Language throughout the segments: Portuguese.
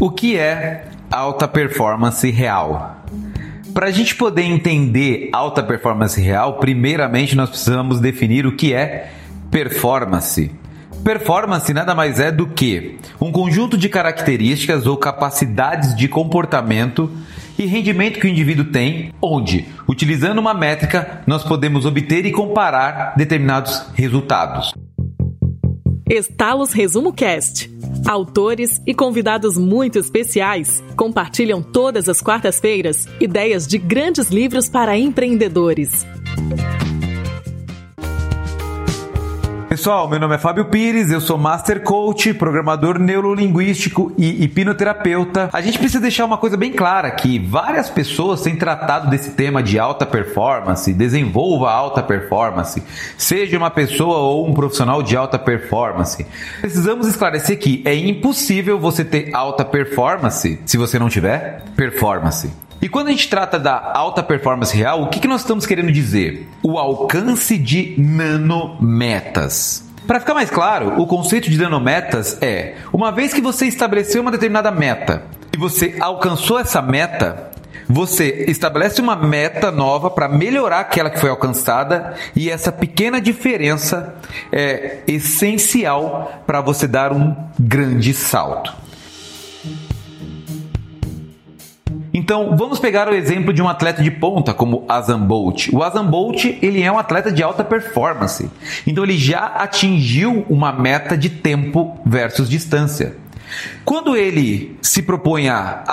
O que é alta performance real? Para a gente poder entender alta performance real, primeiramente nós precisamos definir o que é performance. Performance nada mais é do que um conjunto de características ou capacidades de comportamento e rendimento que o indivíduo tem, onde, utilizando uma métrica, nós podemos obter e comparar determinados resultados. Estalos Resumo Cast. Autores e convidados muito especiais compartilham todas as quartas-feiras ideias de grandes livros para empreendedores. Pessoal, meu nome é Fábio Pires, eu sou Master Coach, programador neurolinguístico e hipnoterapeuta. A gente precisa deixar uma coisa bem clara que várias pessoas têm tratado desse tema de alta performance, desenvolva alta performance, seja uma pessoa ou um profissional de alta performance. Precisamos esclarecer que é impossível você ter alta performance se você não tiver performance. E quando a gente trata da alta performance real, o que, que nós estamos querendo dizer? O alcance de nanometas. Para ficar mais claro, o conceito de nanometas é: uma vez que você estabeleceu uma determinada meta e você alcançou essa meta, você estabelece uma meta nova para melhorar aquela que foi alcançada e essa pequena diferença é essencial para você dar um grande salto. Então, vamos pegar o exemplo de um atleta de ponta como Azam Bolt. O Azam Bolt, ele é um atleta de alta performance. Então, ele já atingiu uma meta de tempo versus distância. Quando ele se propõe a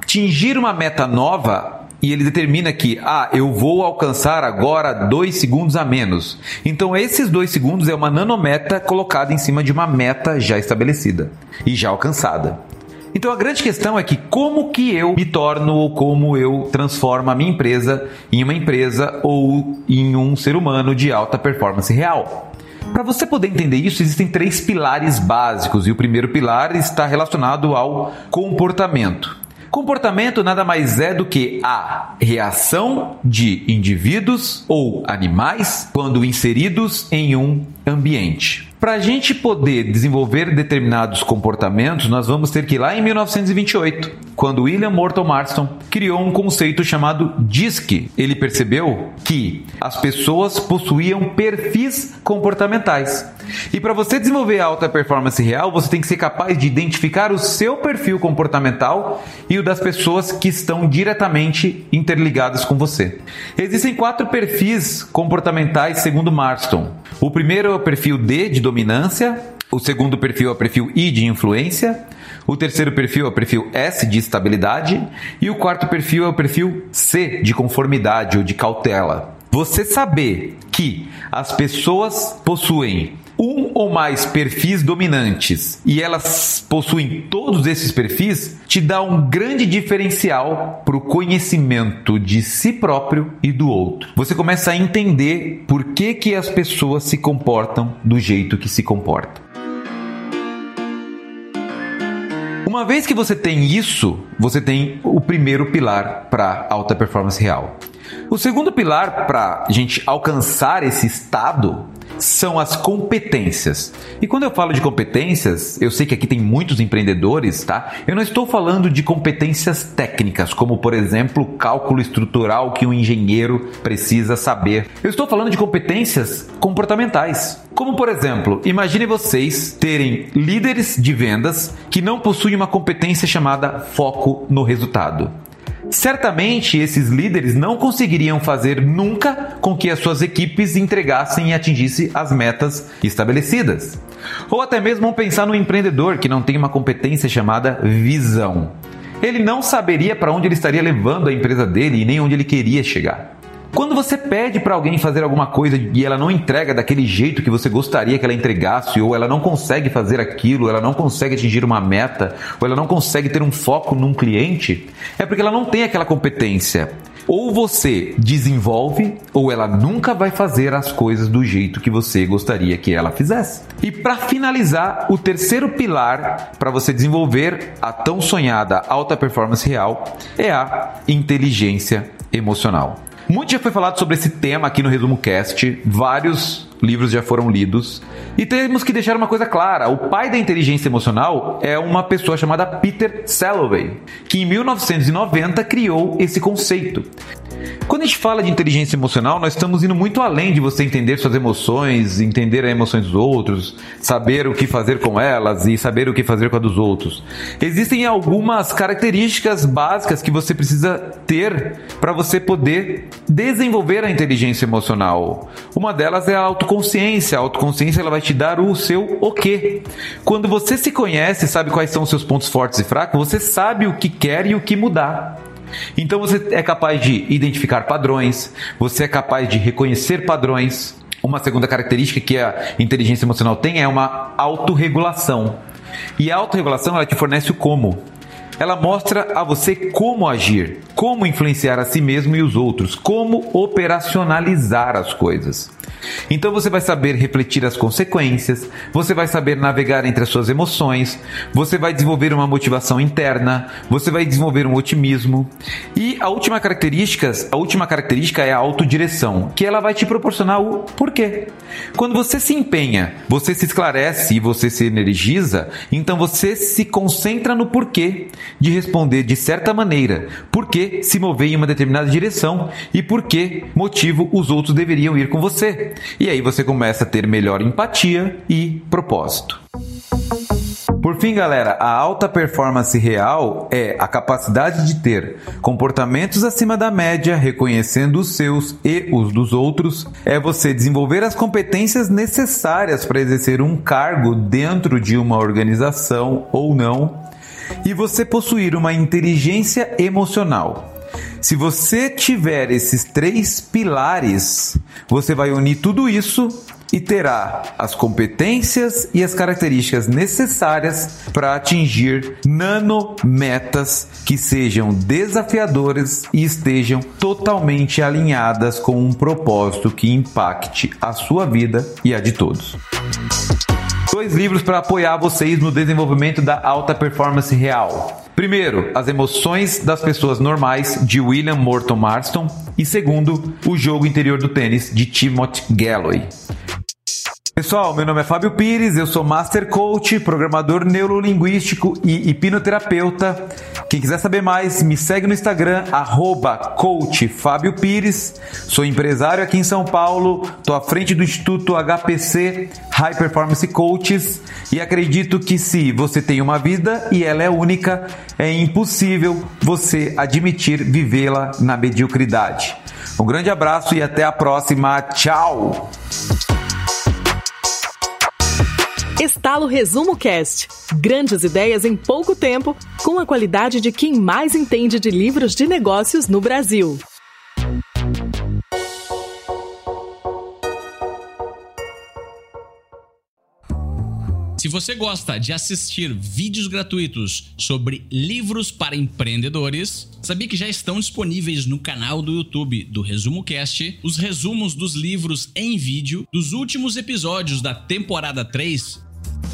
atingir uma meta nova, e ele determina que, ah, eu vou alcançar agora dois segundos a menos. Então, esses dois segundos é uma nanometa colocada em cima de uma meta já estabelecida e já alcançada. Então a grande questão é que como que eu me torno ou como eu transformo a minha empresa em uma empresa ou em um ser humano de alta performance real. Para você poder entender isso, existem três pilares básicos e o primeiro pilar está relacionado ao comportamento. Comportamento nada mais é do que a reação de indivíduos ou animais quando inseridos em um ambiente. Para a gente poder desenvolver determinados comportamentos, nós vamos ter que ir lá em 1928, quando William Morton Marston criou um conceito chamado DISC. Ele percebeu que as pessoas possuíam perfis comportamentais. E para você desenvolver a alta performance real, você tem que ser capaz de identificar o seu perfil comportamental e o das pessoas que estão diretamente interligadas com você. Existem quatro perfis comportamentais segundo Marston. O primeiro é o perfil D de dominância, o segundo perfil é o perfil I de influência, o terceiro perfil é o perfil S de estabilidade e o quarto perfil é o perfil C de conformidade ou de cautela. Você saber que as pessoas possuem um ou mais perfis dominantes e elas possuem todos esses perfis, te dá um grande diferencial para o conhecimento de si próprio e do outro. Você começa a entender por que, que as pessoas se comportam do jeito que se comportam. Uma vez que você tem isso, você tem o primeiro pilar para alta performance real. O segundo pilar para a gente alcançar esse estado são as competências. E quando eu falo de competências, eu sei que aqui tem muitos empreendedores, tá? Eu não estou falando de competências técnicas, como por exemplo, cálculo estrutural que um engenheiro precisa saber. Eu estou falando de competências comportamentais. Como por exemplo, imagine vocês terem líderes de vendas que não possuem uma competência chamada foco no resultado. Certamente esses líderes não conseguiriam fazer nunca com que as suas equipes entregassem e atingissem as metas estabelecidas. Ou até mesmo pensar no empreendedor que não tem uma competência chamada visão. Ele não saberia para onde ele estaria levando a empresa dele e nem onde ele queria chegar. Quando você pede para alguém fazer alguma coisa e ela não entrega daquele jeito que você gostaria que ela entregasse, ou ela não consegue fazer aquilo, ela não consegue atingir uma meta, ou ela não consegue ter um foco num cliente, é porque ela não tem aquela competência. Ou você desenvolve, ou ela nunca vai fazer as coisas do jeito que você gostaria que ela fizesse. E para finalizar, o terceiro pilar para você desenvolver a tão sonhada alta performance real é a inteligência emocional. Muito já foi falado sobre esse tema aqui no Resumo Cast. Vários livros já foram lidos. E temos que deixar uma coisa clara: o pai da inteligência emocional é uma pessoa chamada Peter Salovey, que em 1990 criou esse conceito. Quando a gente fala de inteligência emocional, nós estamos indo muito além de você entender suas emoções, entender as emoções dos outros, saber o que fazer com elas e saber o que fazer com a dos outros. Existem algumas características básicas que você precisa ter para você poder desenvolver a inteligência emocional. Uma delas é a autoconsciência. A autoconsciência ela vai te dar o seu o quê. Quando você se conhece, sabe quais são os seus pontos fortes e fracos, você sabe o que quer e o que mudar. Então você é capaz de identificar padrões, você é capaz de reconhecer padrões. Uma segunda característica que a inteligência emocional tem é uma autorregulação. E a autorregulação ela te fornece o como. Ela mostra a você como agir, como influenciar a si mesmo e os outros, como operacionalizar as coisas. Então você vai saber refletir as consequências, você vai saber navegar entre as suas emoções, você vai desenvolver uma motivação interna, você vai desenvolver um otimismo. E a última característica, a última característica é a autodireção, que ela vai te proporcionar o porquê. Quando você se empenha, você se esclarece e você se energiza, então você se concentra no porquê de responder de certa maneira, se mover em uma determinada direção e por que motivo os outros deveriam ir com você. E aí você começa a ter melhor empatia e propósito. Por fim, galera, a alta performance real é a capacidade de ter comportamentos acima da média, reconhecendo os seus e os dos outros, é você desenvolver as competências necessárias para exercer um cargo dentro de uma organização ou não, e você possuir uma inteligência emocional. Se você tiver esses três pilares, você vai unir tudo isso e terá as competências e as características necessárias para atingir nanometas que sejam desafiadoras e estejam totalmente alinhadas com um propósito que impacte a sua vida e a de todos. Dois livros para apoiar vocês no desenvolvimento da alta performance real. Primeiro, As Emoções das Pessoas Normais, de William Morton Marston. E segundo, O Jogo Interior do Tênis, de Timothy Galloway. Pessoal, meu nome é Fábio Pires, eu sou Master Coach, programador neurolinguístico e hipnoterapeuta. Quem quiser saber mais, me segue no Instagram, arroba. Sou empresário aqui em São Paulo, estou à frente do Instituto HPC High Performance Coaches e acredito que se você tem uma vida e ela é única, é impossível você admitir vivê-la na mediocridade. Um grande abraço e até a próxima. Tchau! Estalo Resumo Cast. Grandes ideias em pouco tempo, com a qualidade de quem mais entende de livros de negócios no Brasil. Se você gosta de assistir vídeos gratuitos sobre livros para empreendedores, sabia que já estão disponíveis no canal do YouTube do Resumo Cast os resumos dos livros em vídeo dos últimos episódios da temporada 3